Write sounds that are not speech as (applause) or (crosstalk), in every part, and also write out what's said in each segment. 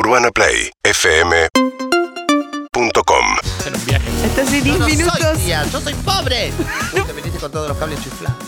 UrbanaPlayFM.com. Hasta hace 10 Yo no minutos. soy tía, yo soy pobre. (laughs) Uy, Te viniste con todos los cables chiflados.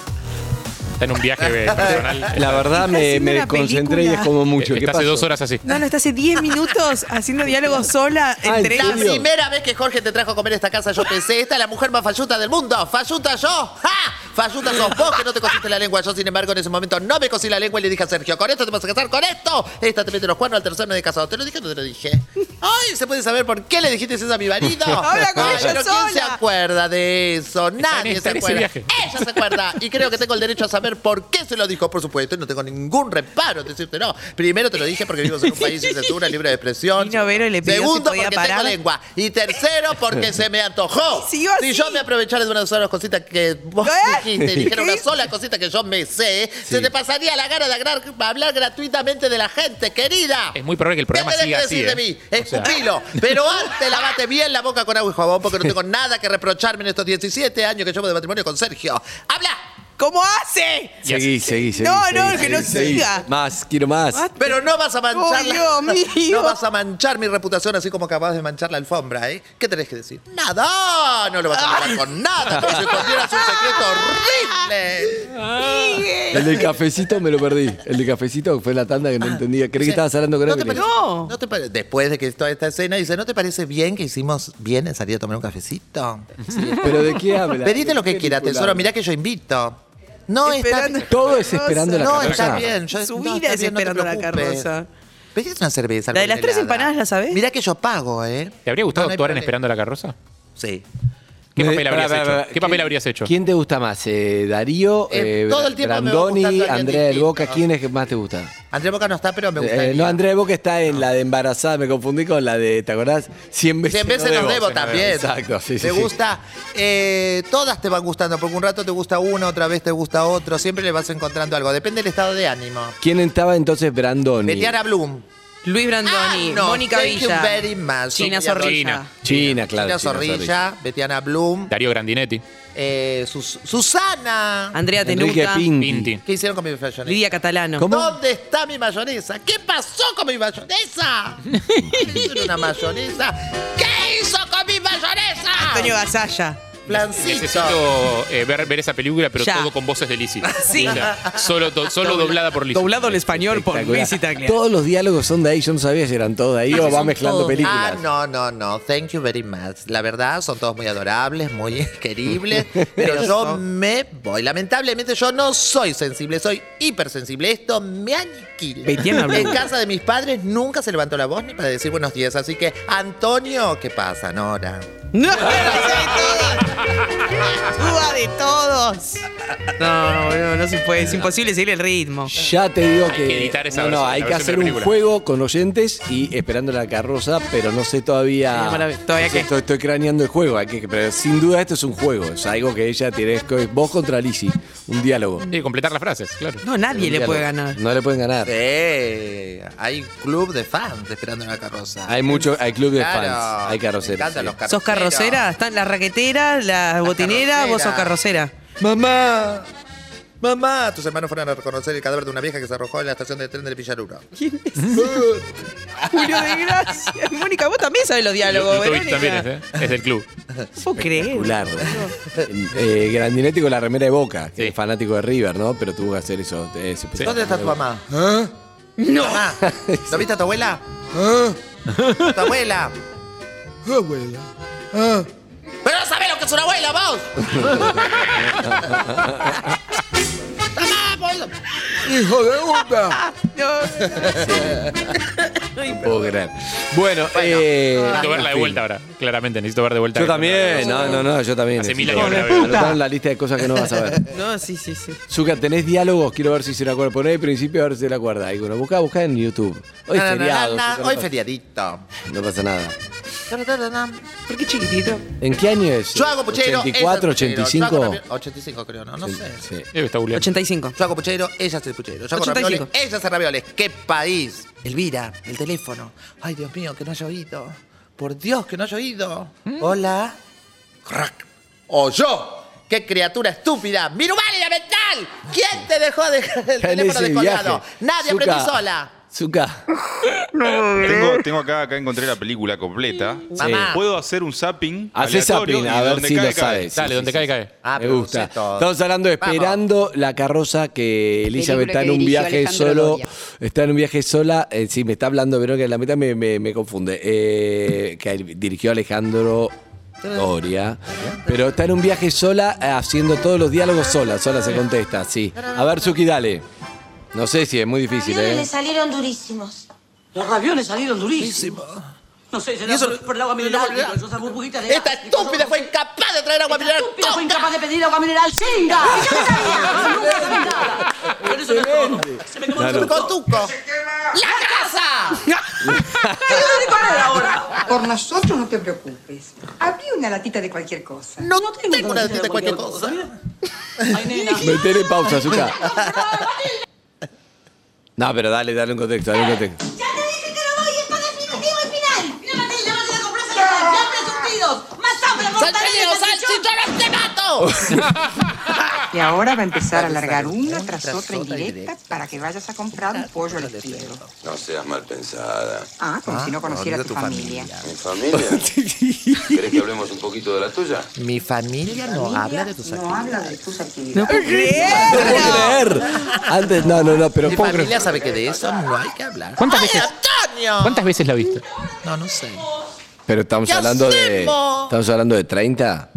Está en un viaje eh, personal. (laughs) La verdad me, haciendo me una concentré y es como mucho. ¿Qué Está hace pasó? dos horas así. No, no, está hace 10 minutos haciendo diálogo sola Ah, entre ¿en La serio? primera vez que Jorge te trajo a comer a esta casa, yo pensé, esta es la mujer más falluta del mundo. ¿Falluta yo? ¡Ja! Falluta sos vos que no te cosiste la lengua. Yo, sin embargo, en ese momento no me cosí la lengua y le dije a Sergio, con esto te vas a casar, con esto. Esta te mete los cuernos al tercer mes de casado. ¿Te lo dije o no te lo dije? Ay, ¿se puede saber por qué le dijiste eso a mi marido? (laughs) Habla con Ay, ella pero ¿quién se acuerda de eso? Nadie está se ese acuerda. viaje. Ella se acuerda. Y creo que tengo el derecho a saber por qué se lo dijo, por supuesto. Y no tengo ningún reparo en decirte no. Primero te lo dije porque vivimos en un país sin censura, libre de expresión. Vino Vero y le pidió si Segundo, podía porque parar. tengo lengua. Y tercero, porque se me antojó. (laughs) Y siguió Si así. yo me aprovechara de una sola cosita que vos (laughs) ¿Qué? dijiste, y dijera una sola cosita que yo me sé, se te pasaría la gana de hablar, hablar gratuitamente de la gente, querida. Es muy probable que el programa ¿Qué tenés siga que así. decir de ¿eh? mí? O sea, Escupilo. (laughs) Pero antes lavate bien la boca con agua y jabón porque no tengo nada que reprocharme en estos 17 años que llevo de matrimonio con Sergio. ¡Habla! ¿Cómo hace? Seguí, seguí, seguí. No, seguí, no, seguí, que no seguí. siga. Más, quiero más. Pero no vas a manchar Ay, Dios mío. No vas a manchar mi reputación así como acabas de manchar la alfombra, ¿eh? ¿Qué tenés que decir? Nada, no lo vas a hablar con nada, como si escondieras un secreto horrible. El del cafecito me lo perdí. El del cafecito fue la tanda que no entendía. Creí que estabas hablando con ¿No te parece- No. no te pare- Después de que toda esta escena dice, ¿no te parece bien que hicimos bien en salir a tomar un cafecito? ¿Pero de qué habla? Pedite lo ¿De que quieras, tesoro, mirá que yo invito. No Esperando- está Todo es esperando la No, carroza. está bien. Yo, Su no, vida es bien, no esperando la carroza. Pedite una cerveza. La de las tres helada. empanadas, ¿la sabés? Mirá que yo pago, ¿eh? ¿Te habría gustado No, no actuar en. Esperando la carroza? Sí. ¿Qué papel habrías hecho? pará, ¿Qué papel ¿quién- habrías hecho? ¿Quién te gusta más? Eh, ¿Darío? Eh, eh, todo el tiempo Brandoni, Andrea del. Boca? ¿Quién es que más te gusta? Andrea Boca no está, pero me gusta. Eh, no, Andrea del Boca está en la de embarazada, me confundí con la de, ¿te acordás? 100 veces, 100 veces nos debo también. Exacto, sí, sí. Te sí. gusta. eh, todas te van gustando, porque un rato te gusta uno, otra vez te gusta otro. Siempre le vas encontrando algo. Depende del estado de ánimo. ¿Quién estaba entonces Brandoni? Betiana Bloom. Luis Brandoni, Ah, no, Mónica thank you Villa, very much. Sofía Zorrilla. China. China, claro. Gina China Zorrilla, Betiana Bloom, Darío Grandinetti. Eh, Sus- Susana. Andrea Enrique Tenuta, Pinti. Pinti. ¿Qué hicieron con mi mayonesa? Lidia Catalano. ¿Cómo? ¿Dónde está mi mayonesa? ¿Qué pasó con mi mayonesa? (laughs) ¿Hicieron una mayonesa? ¿Qué hizo con mi mayonesa? Antonio Gasalla. Flancito. Necesito eh, ver, ver esa película, pero Ya. todo con voces de Lizzie. (laughs) Sí. O sea, solo do- solo doblada por Lizzie. Doblado al español por Itaglia. Todos los diálogos son de ahí, yo no sabía si eran todos de ahí o va mezclando todos. películas. Ah, no, no, no. Thank you very much. La verdad, son todos muy adorables, muy (laughs) queribles. Pero yo me voy. Lamentablemente, yo no soy sensible, soy hipersensible. Esto me aniquila. En casa de mis padres nunca se levantó la voz ni para decir buenos días. Así que, Antonio, ¿qué pasa, Nora? No, Suba de todos. No, no, no se puede. Es imposible seguir el ritmo. Ya te digo Hay que. que editar esa no, no, versión, hay la que versión hacer de la un película. juego con oyentes y esperando la carroza, pero no sé todavía. Sí. ¿Todavía no sé, qué? Estoy, estoy craneando el juego, hay que, pero sin duda esto es un juego. Es algo que ella tiene. es que Vos contra Lizzie, un diálogo. Sí, completar las frases, claro. No, nadie le puede ganar. No le pueden ganar. Eh, hay club de fans esperando una carroza. Hay mucho, hay club de Claro, fans, hay me carroceras. encantan sí. los carroceros. ¿Sos carrocera? ¿Están las raqueteras, las botineras? ¿Vos sos carrocera? ¡Mamá! ¡Mamá! Tus hermanos fueron a reconocer el cadáver de una vieja que se arrojó en la estación de tren del Villaruro. ¿Quién es? Julio de Gracia. (laughs) Mónica, vos también sabés los diálogos, Lutovic Verónica. también es, ¿eh? Es del club. ¿Puedo creer? Espectacular. eh, Grandinetti con la remera de Boca, que Sí. es fanático de River, ¿no? Pero tuvo que hacer eso. eh, ¿Dónde está tu mamá? No. Mamá, (laughs) ¿no viste a tu abuela? ¿Tu abuela? (laughs) Abuela. ¡Pero no sabés lo que es una abuela, vos! (laughs) ¡Mamá, boludo! ¡Hijo de puta! (laughs) No. No (laughs) puedo creer. Bueno, eh, Necesito verla de vuelta ahora. Claramente, necesito ver de vuelta. Yo también, no, no, no, yo también. Hace mil necesito años que ver. la veo. La lista de cosas que no vas a ver. No, sí, sí, sí. Zuka, ¿tenés diálogos? Quiero ver si se la acuerda. Poné el principio a ver si se la acuerda. Alguno. Buscá, buscá en YouTube. Hoy es Na, na, na, feriado. no Hoy pasa- feriadito. No pasa nada. ¿Por qué chiquitito? ¿En qué año es? Yo hago puchero. ella ¿84, hace puchero. Yo hago 85? ravioli- 85 creo, no, no sé. Sí. Eh, está googleando. 85. Yo hago puchero, ella hace puchero. Yo hago 85. ravioles, ella hace ravioles. ¡Qué país! Elvira, el teléfono. Ay, Dios mío, que no haya oído. Por Dios, que no haya oído. Hola. Crack. O yo. ¡Qué criatura estúpida! ¡Minumálida mental! ¿Quién te dejó dejar el en teléfono ese descolgado? viaje. Nadie Zucca, aprendí sola. Zuka. (laughs) Tengo, tengo acá, acá encontré la película completa. Mamá. Puedo hacer un zapping. Hacé aleatorio zapping, y a ver donde si cae, lo cae. sabes. Dale, Sí, donde sí, cae, sí. cae. Ah, Me pero gusta. sé todo. Estamos hablando de Vamos. esperando la carroza que Elizabeth está en que un dirigió viaje Alejandro solo. Doria. Está en un viaje sola. Eh, sí, me está hablando Verónica en la mitad me, me, me confunde. Eh, que dirigió Alejandro Doria. Pero está en un viaje sola eh, haciendo todos los diálogos sola. Sola se contesta, sí. A ver, Suki, dale. No sé si es muy difícil, Los ¿eh? le salieron durísimos. Los ravioles salieron durísimos. No sé, será eso- por, el agua mineral. Esta estúpida fue incapaz de traer agua Esta mineral. estúpida fue incapaz de pedir agua mineral. ¡Chinga! ¡Y yo no sabía! ¡Nunca sabía nada! No. Se me quemó el Claro. Con tuco. ¡La casa! ¿Qué de comer ahora? Por nosotros no te preocupes. Abrí una latita de cualquier cosa. No, tengo una ganas de cualquier cosa. Ay, nena. Metele pausa, Zuka. No, pero dale, dale un contexto, dale un contexto. Ya te dije que no voy, esto es definitivo y final. Mira, Matilde, vas a ir a comprarse los siempre surtidos. Más hambre, mortadela, ¡Salchichón, salchichón, te mato! Y ahora va a empezar a largar una tras otra indirecta para que vayas a comprar un pollo al estilo. No seas mal pensada. Ah, como si no conociera olvida tu tu familia. ¿Mi familia? (laughs) ¿Querés que hablemos un poquito de la tuya? Mi familia no habla de tus No habla de tus actividades. No puedo creer. Antes, no, no, no, pero Mi familia creer. sabe que de eso no hay que hablar. ¿Cuántas ¡Ay, veces- Antonio! ¿Cuántas veces la viste? No, no sé. Pero estamos ¿Qué hablando de. Estamos hablando de 30,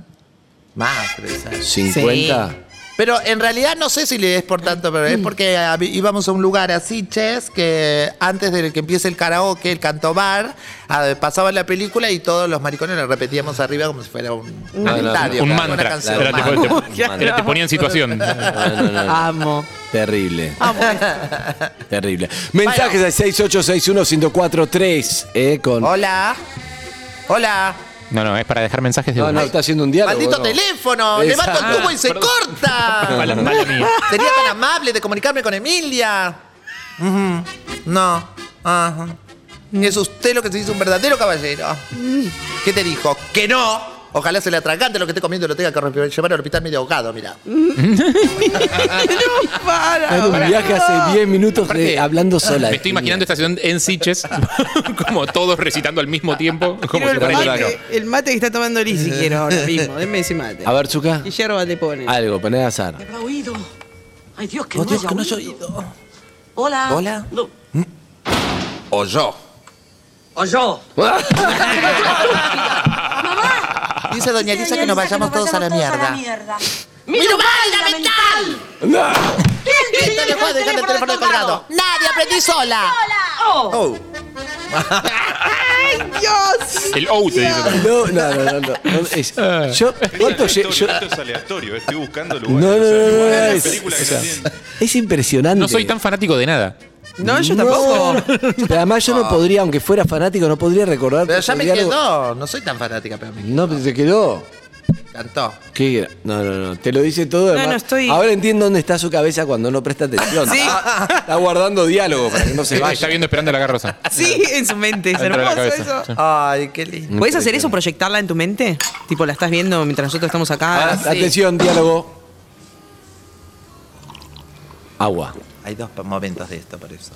Más, pero esa- 50. Pero en realidad no sé si le es por tanto, pero es porque hab- íbamos a un lugar así, Ches, que antes de que empiece el karaoke, el canto bar, ah, pasaba la película y todos los maricones lo repetíamos arriba como si fuera un no, Un una mantra. canción. Pero te, Mantra. te- ponía en situación. No, no, no, no. Amo. Terrible. (laughs) Terrible. Mensajes al 6861-1043. Eh, con... Hola. Hola. No, no, es para dejar mensajes de No, no, voz. está haciendo un diálogo. Maldito ¿no? teléfono. Esa- Levanto el tubo y se perdón. corta. Mala, mala mía. Sería tan amable de comunicarme con Emilia. Ujú. No. Ajá. Es usted lo que se dice un verdadero caballero. ¿Qué te dijo? Que no. Ojalá se le atragante lo que esté comiendo y lo tenga que llevar al hospital medio ahogado, mira. Está en un viaje hace 10 minutos de- hablando sola. Me estoy imaginando esta situación en Siches, (laughs) como todos recitando al mismo tiempo, como Quiero si el, fuera mate, algo. el mate que está tomando Lizzy quiero ahora mismo. (laughs) Denme ese mate. A ver, Zuka. ¿Qué yerba te pone? Algo, poné azar. ¿Habrá oído? Ay, Dios, que Oh, no Dios, haya que no haya oído. oído. Hola. Hola. No. O yo. O yo. (laughs) Dice doña Elisa que nos vayamos todos a la mierda. ¡Mi fundamental! ¿Quién te dejó de dejar el teléfono colgado? Nadie, aprendí sola. Oh. (laughs) El O te dice. No, no, no, no. no, no, es- yo, ¿cuánto lle- Esto, yo- esto es aleatorio, estoy buscando No, lugares. no, o sea, no, no, no, la es, película que o sea, no es impresionante. No soy tan fanático de nada. No, yo tampoco. Pero además yo no podría, aunque fuera fanático, no podría recordar. Pero ya me quedó. No soy tan fanática, pero me No, pero se quedó. encantó. ¿Qué era? No, no, no. Te lo dice todo. además. no, estoy- Ahora entiendo dónde está su cabeza cuando no presta atención. Sí. Está, (laughs) está guardando diálogo para que no se Está vaya. viendo esperando la carroza. Sí, en su mente. Es Dentro de la hermoso cabeza. eso. Ay, qué lindo. ¿Puedes hacer eso, proyectarla en tu mente? Tipo, la estás viendo mientras nosotros estamos acá. Ah, Atención, diálogo. Agua. Hay dos momentos de esto, por eso.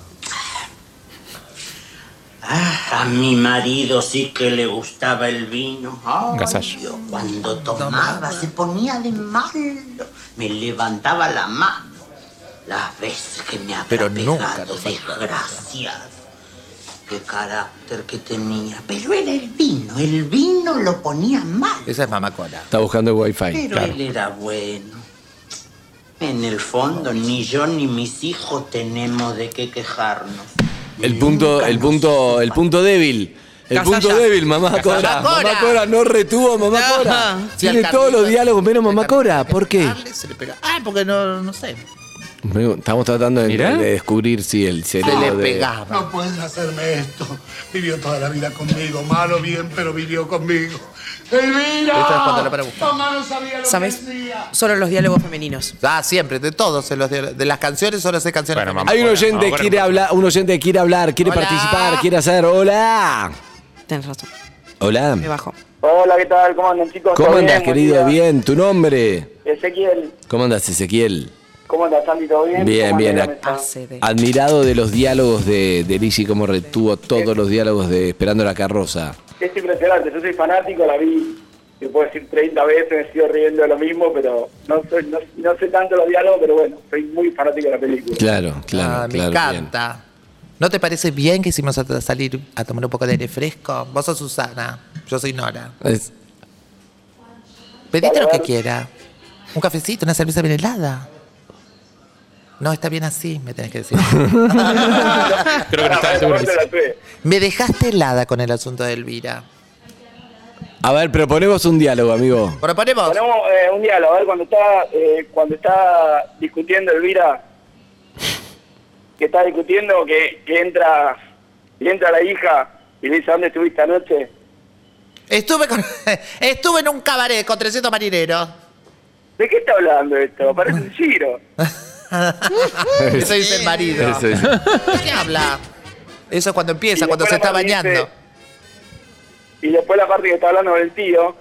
A mi marido sí que le gustaba el vino. Ay. Dios, cuando tomaba se ponía de malo. Me levantaba la mano. Las veces que me ha Pero pegado, desgraciado. Qué carácter que tenía. Pero era el vino. El vino lo ponía mal. Esa es mamá cola. Está buscando el wifi. Pero él era bueno. En el fondo, ni yo ni mis hijos tenemos de qué quejarnos. El punto, el punto, el punto débil. El Casalla. punto débil, mamá Cora. Mamá Cora. Mamá Cora no retuvo a mamá No. Cora. Tiene todos los diálogos menos mamá Cora. ¿Por qué? Ah, porque no, no sé. Estamos tratando de, descubrir si el Se cerebro le de- pegaba. No puedes hacerme esto. Vivió toda la vida conmigo, malo bien, pero vivió conmigo. ¡Elvira! Esto es cuando la para buscar. Mamá no sabía lo ¿Sabes? que decía. Solo los diálogos femeninos. Ah, siempre, de todos. De, los de, de las canciones solo sé canciones. Bueno, femeninas. Hay un Bueno, oyente que quiere hablar, un oyente que quiere hablar, quiere Hola. participar, quiere hacer. Hola. Tienes razón. Hola. Me bajo. Hola, ¿qué tal? ¿Cómo andan, chicos? ¿Cómo ¿Todo andas, querido? Bien. ¿Tu nombre? Ezequiel. ¿Cómo andas, Ezequiel? ¿Cómo andas, Sandy? ¿Todo bien? Bien, ¿Cómo bien. mesa? Admirado de los diálogos de, de Lizzy, cómo retuvo todos los diálogos de Esperando la carroza. Es impresionante, yo soy fanático, la vi, te puedo decir 30 veces, me sigo riendo de lo mismo, pero no, soy, no, no sé tanto los diálogos, pero bueno, soy muy fanático de la película. Claro, claro, Ah, me claro. bien. encanta. ¿No te parece bien que hicimos a salir a tomar un poco de aire fresco? Vos sos Susana, yo soy Nora. Es- Pedite lo que quiera. Un cafecito, una cerveza bien helada. No, está bien así, me tenés que decir. (laughs) Creo que no está seguro. me dejaste helada con el asunto de Elvira. A ver, proponemos un diálogo, amigo. Proponemos. Ponemos eh, un diálogo, a ver, cuando está, eh, cuando está discutiendo Elvira, que está discutiendo, que, que entra, y entra la hija y le dice, ¿dónde estuviste anoche? Estuve, con, (laughs) estuve en un cabaret con 300 marineros. ¿De qué está hablando esto? Parece un (laughs) giro. (laughs) Eso dice el marido. Eso dice. ¿De qué habla? Eso es cuando empieza, Y cuando se después está la parte bañando. dice- Y después la parte que está hablando del tío,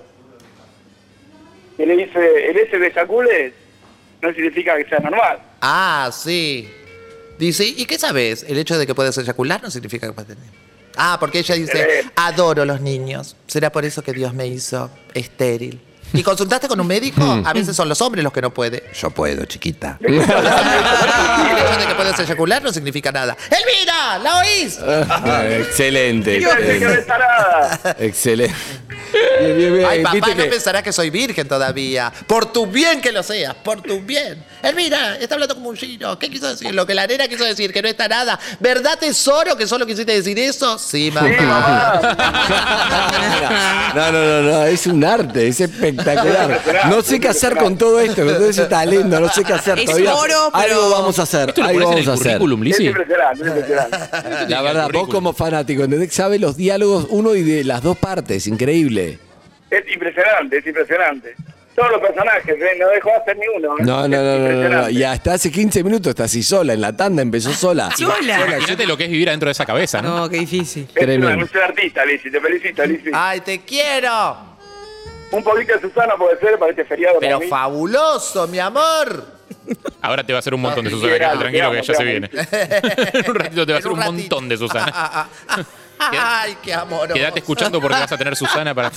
que le dice, el ese de sacules no significa que sea normal. Ah, sí. Dice, ¿y qué sabes? El hecho de que puedes eyacular no significa que puedes tener. Ah, porque ella dice, adoro los niños. ¿Será por eso que Dios me hizo estéril? ¿Y consultaste con un médico? A veces son los hombres los que no pueden. Yo puedo, chiquita. (laughs) El hecho de que puedes eyacular no significa nada. ¡Elvira! ¿La oís? Ah, excelente. Excelente. Bien, bien, bien. Ay, papá, no que- pensará que soy virgen todavía. Por tu bien que lo seas, por tu bien. Elvira, está hablando como un giro. ¿Qué quiso decir? Lo que la nena quiso decir, que no está nada. ¿Verdad, tesoro, que solo quisiste decir eso? Sí, mamá. No, no, no, no, es un arte, es espectacular. No sé qué hacer con todo esto, con todo ese talento, no sé qué hacer Es todavía. oro, pero- Algo vamos a hacer, ¿Esto lo algo en vamos a hacer. currículum, Es impresionante, es impresionante. La verdad, vos como fanático, ¿entendés? Sabes los diálogos uno y de las dos partes, increíble. Es impresionante, es impresionante. Todos los personajes, ¿eh? no dejó de hacer ni uno. ¿eh? No, no, no. Y hasta hace 15 minutos está así sola, en la tanda empezó sola. (laughs) Sola. Imagínate lo que es vivir adentro de esa cabeza, ¿no? No, qué difícil. Es Tremendo. una, es una artista, Lizzy, te felicito, Lizzy. ¡Ay, te quiero! Un poquito de Susana puede ser para este feriado Pero para mí. fabuloso, mi amor. Ahora te va a hacer un montón de Susana, tranquilo que ya se viene. (laughs) En un ratito te va a hacer un montón de Susana. (laughs) (laughs) Ay, qué amor. Quédate escuchando porque vas a tener Susana para...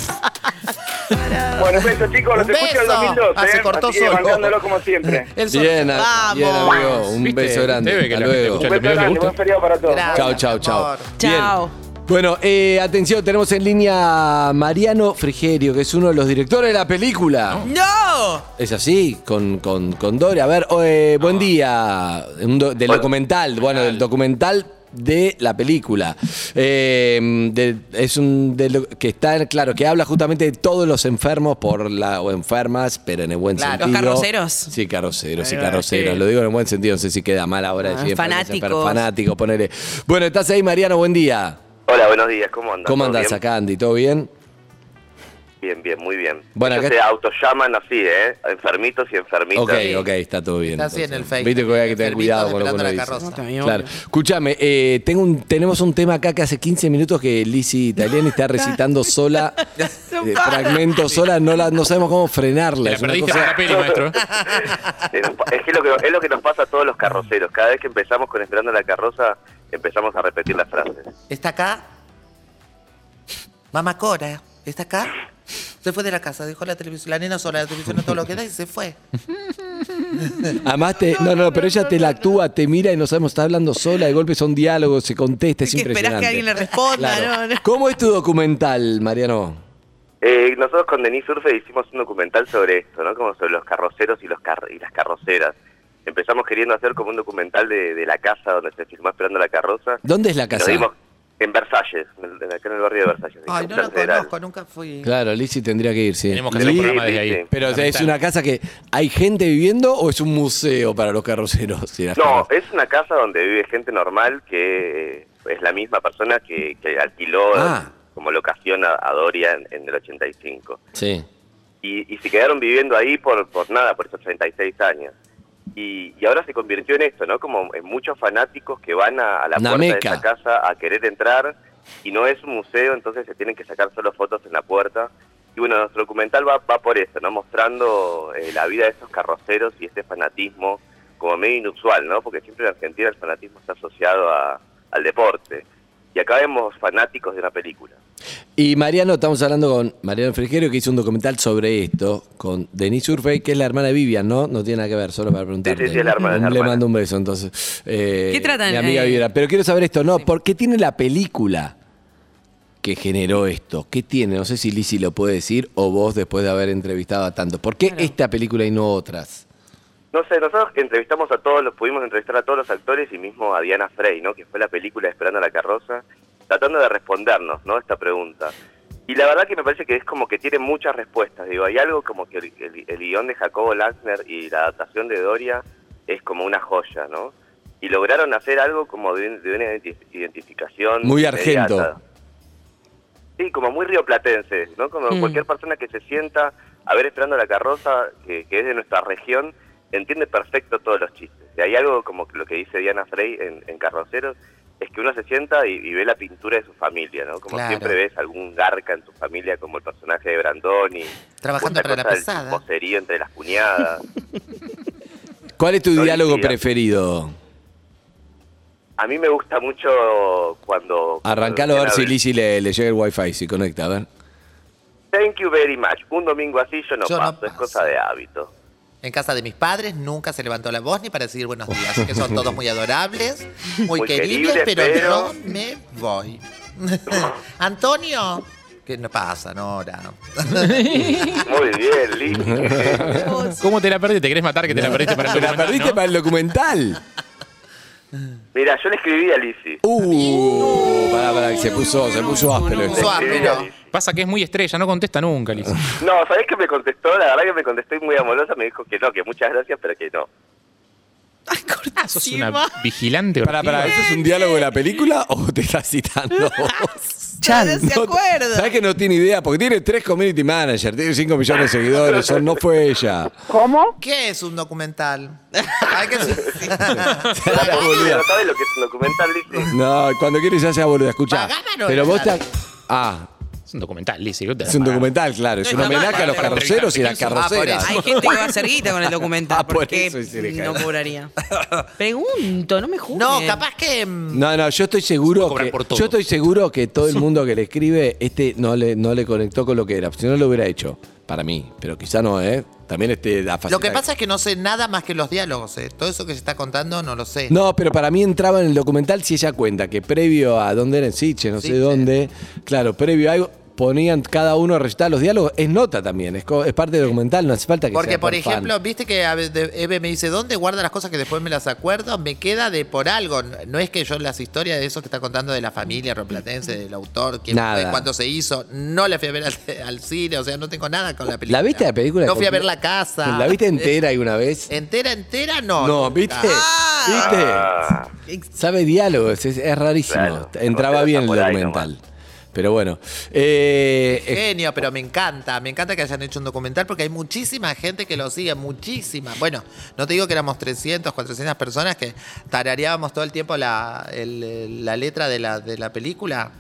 Bueno, un beso, chicos. Los escucho en el beso. 2002, Ah, se ¿eh? cortó Así que solo. bancándolo como siempre. (laughs) El sol- Bien, a- Vamos. bien, amigo. Un ¿Viste? beso grande. Que Hasta la gente luego. escucha Un el beso video, ¿le grande, buen feriado para todos. Gracias. Chao, chao, chao. amor. Chao. Bueno, eh, atención, tenemos en línea a Mariano Frigerio, que es uno de los directores de la película. ¡No! Es así, con, con, con Dore. A ver, eh, buen día. Un do- del documental, bueno, del documental de la película. Eh, de- es un de lo- que está, claro, que habla justamente de todos los enfermos por la, o enfermas, pero en el buen Claro. Los sentido. carroceros. Sí, carroceros, sí, carroceros. sí. Lo digo en el buen sentido, no sé si queda mal ahora Ah, decir enfermos, fanáticos. fanáticos, ponele. Bueno, estás ahí, Mariano, buen día. Hola, buenos días, ¿cómo andas? ¿Cómo ¿Todo andás bien? acá, Andy? ¿Todo bien? Bien, bien, muy bien. Bueno, Ellos acá- se autollaman así, ¿eh? Enfermitos y enfermitas. Ok, ok, está todo bien. Está así en el Facebook. Viste que hay que tener cuidado con lo que uno dice. No, Claro. Escúchame, eh, tengo un, tenemos un tema acá que hace 15 minutos que Lizzy Italiani está recitando sola, (laughs) eh, fragmentos sola, no, la, no sabemos cómo frenarla. Te la es una perdiste cosa- la peli, maestro. (laughs) Es que, lo que es lo que nos pasa a todos los carroceros. Cada vez que empezamos con Esperando la carroza, empezamos a repetir las frases. ¿Está acá? Mamá Cora, ¿está acá? Se fue de la casa, dejó la televisión, la nena sola, la televisión no todo lo que da y se fue. (laughs) Además, te, no, no, pero ella te la actúa, te mira y no sabemos, está hablando sola, de golpe son diálogos, se contesta, es que esperás impresionante. que alguien le responda, Claro. no, no. ¿Cómo es tu documental, Mariano? Eh, nosotros con Denise Urfe hicimos un documental sobre esto, ¿no? Como sobre los carroceros y, los car- y las carroceras. Empezamos queriendo hacer como un documental de, de la casa donde se filmó Esperando la carroza. ¿Dónde es la casa? En Versalles, en el- acá en el barrio de Versalles. Ay, no lo Federal. conozco, nunca fui. Claro, Lizzy tendría que ir, sí. Tenemos que hacer un programa desde ahí. sí. Pero o sea, es una casa que hay gente viviendo o es un museo para los carroceros. (laughs) No, es una casa donde vive gente normal que es la misma persona que, que alquiló Ah. como locación a, a Doria en, en el 85. Sí. Y, y se quedaron viviendo ahí por, por nada, por esos 36 años. Y, y ahora se convirtió en esto, ¿no? Como en muchos fanáticos que van a, a la Una puerta meca. de esa casa a querer entrar y no es un museo, entonces se tienen que sacar solo fotos en la puerta. Y bueno, nuestro documental va, va por eso, ¿no? Mostrando eh, la vida de esos carroceros y este fanatismo como medio inusual, ¿no? Porque siempre en Argentina el fanatismo está asociado a- al deporte. Y acá vemos fanáticos de una película. Y Mariano, estamos hablando con Mariano Frigerio, que hizo un documental sobre esto, con Denise Urfey, que es la hermana de Vivian, ¿no? No tiene nada que ver, solo para preguntarte. Sí, sí, sí, la hermana, Le hermana. mando un beso, entonces. Eh, ¿Qué tratan, Mi amiga eh? Vivian. Pero quiero saber esto, ¿no? ¿Por qué tiene la película que generó esto? ¿Qué tiene? No sé si Lizzy lo puede decir o vos después de haber entrevistado a tanto. ¿Por qué esta película y no otras? No sé, nosotros entrevistamos a todos, los pudimos entrevistar a todos los actores y mismo a Diana Frey, ¿no? Que fue la película Esperando a la carroza, tratando de respondernos, ¿no? Esta pregunta. Y la verdad que me parece que es como que tiene muchas respuestas. Digo, hay algo como que el, el- el guion de Jacobo Laxner y la adaptación de Doria es como una joya, ¿no? Y lograron hacer algo como de, de una identi- identificación. Muy argento. Sí, como muy rioplatense, ¿no? Como Mm. cualquier persona que se sienta a ver esperando la carroza, que, que es de nuestra región, entiende perfecto todos los chistes. Y hay algo como que lo que dice Diana Frey en, en Carroceros, es que uno se sienta y, y ve la pintura de su familia, ¿no? Como Claro. siempre ves algún garca en tu familia, como el personaje de Brandoni. Trabajando para la pesada. chismoserío entre las cuñadas. (laughs) ¿Cuál es tu diálogo preferido? A mí me gusta mucho cuando... Arrancalo a ver cuando si Lizzy le, le llega el wifi, si conecta, a ver. Thank you very much. Un domingo así yo no Yo no paso, es cosa de hábito. En casa de mis padres nunca se levantó la voz ni para decir buenos días. Así que son (laughs) todos muy adorables, muy, Muy queribles, queribles, pero, pero- yo me voy. (laughs) Antonio, ¿qué no pasa, Nora? (laughs) Muy bien, Liz. ¿Cómo te la perdiste? ¿Te querés matar que te la perdiste para el Te la documental, perdiste no? para el documental. Mira, yo le escribí a Lizzy. Uh, pará, pará, que se puso, se puso áspero. Pasa que es muy estrella, no contesta nunca, Liz. (laughs) No, ¿sabés qué me contestó? La verdad que me contestó y muy amorosa, me dijo que no, que muchas gracias, pero que no. Ah, sos una vigilante. Pará, pará, ¿eso es un diálogo de la película o te estás citando (laughs) vos? Chan. se No, acuerda. ¿Sabes que no tiene idea? Porque tiene tres community managers, tiene 5 millones de seguidores, son, no fue ella. ¿Cómo? ¿Qué es un documental? (laughs) Hay que Pero ¿sabes lo que es un documental? No, cuando quieres se hace boluda, escucha. Pero vos claro. te... Ah, Es un documental, Liz. ¿qué te es un documental, claro. Es No un está mal, homenaje a los para carroceros y las entrevistarte. carroceras. Hay gente que va a hacer guita con el (laughs) documental. Ah, por ¿Por qué eso no cobraría? (laughs) Pregunto, no me juzguen. No, capaz que. mm, No, no, yo estoy seguro que por todo. yo estoy seguro que todo el mundo que le escribe este no le no le conectó con lo que era, si no lo hubiera hecho para mí, pero quizá no, ¿eh? También este da Lo que facilidad. pasa es que no sé nada más que los diálogos. ¿eh? Todo eso que se está contando no lo sé. No, pero para mí entraba en el documental si ella cuenta que previo a dónde era en Siche, no sé dónde, claro, previo a algo ponían cada uno a recitar los diálogos, es nota también, es, co- es parte del documental, no hace falta que Porque, sea por fan. ejemplo, viste que a Eve me dice, ¿dónde guarda las cosas que después me las acuerdo? Me queda de por algo. No es que yo las historias de eso que está contando de la familia roplatense, del autor, quién Nada. fue, cuándo se hizo, no la fui a ver al, (laughs) al cine, o sea, no tengo nada con la película. ¿La viste la película? No fui a ver la casa. ¿La viste entera alguna vez? ¿Entera, entera? No. No, nunca. ¿viste? ¿Viste? Sabe diálogos, es, es rarísimo. Claro. Entraba bien el está por ahí documental. Pero bueno. eh, Genio, pero me encanta, me encanta que hayan hecho un documental porque hay muchísima gente que lo sigue, muchísima. Bueno, no te digo que éramos 300, 400 personas que tarareábamos todo el tiempo la, el- la letra de la, de la película.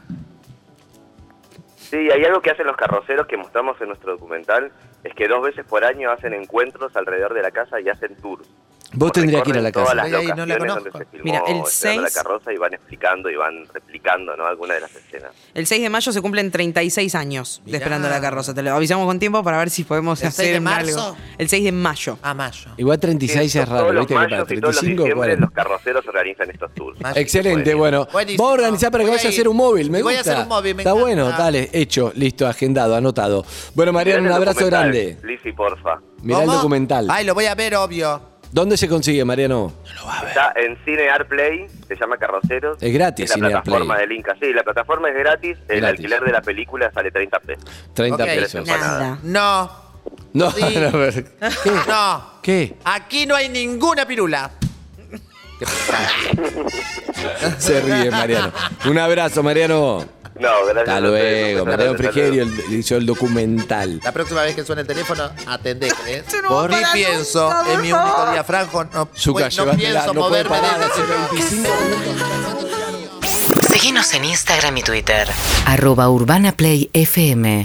Sí, hay algo que hacen los carroceros que mostramos en nuestro documental, es que dos veces por año hacen encuentros alrededor de la casa y hacen tours. Vos tendrías que ir a la casa. Ay, no la conozco. filmó Mira, el Esperando la 6 carroza y van explicando y van replicando ¿no? algunas de las escenas. El 6 de mayo se cumplen 36 años de Mirá. Esperando la Carroza. Te lo avisamos con tiempo para ver si podemos ¿El hacer 6 de marzo? algo. El 6 de mayo. A mayo. Igual 36 es raro, los ¿viste? Que para mayos y todos los 35 diciembre 40. los carroceros organizan estos tours. Excelente, bueno. Buenísimo. Vamos a organizar para que Voy a hacer un móvil, me Y voy a gusta. hacer un móvil, me Está encanta. bueno, dale, hecho, listo, agendado, anotado. Bueno, Mariano, un abrazo grande. Lizzy, porfa. Mirá el documental. Ay, lo voy a ver, obvio. ¿Dónde se consigue, Mariano? Está en Cine Play, se llama Carroceros. Es gratis, Es la Cine plataforma del Inca. Sí, la plataforma es gratis. El Gratis. alquiler de la película sale 30 pesos. 30 Ok. pesos. Nada. No, No, Sí. (laughs) no, a ver. ¿Qué? no. ¿Qué? Aquí no hay ninguna pirula. (laughs) Se ríe, Mariano. Un abrazo, Mariano. No, gracias. Hasta luego. Gracias, Frigerio el- hizo el documental. La próxima vez que suene el teléfono, atendé, ¿eh? (laughs) Por- Ni pienso, es mi único día franco, no, Zucca, pues, no pienso moverme parar, de hace ese 25 Seguinos en Instagram y Twitter. Arroba Urbana Play FM.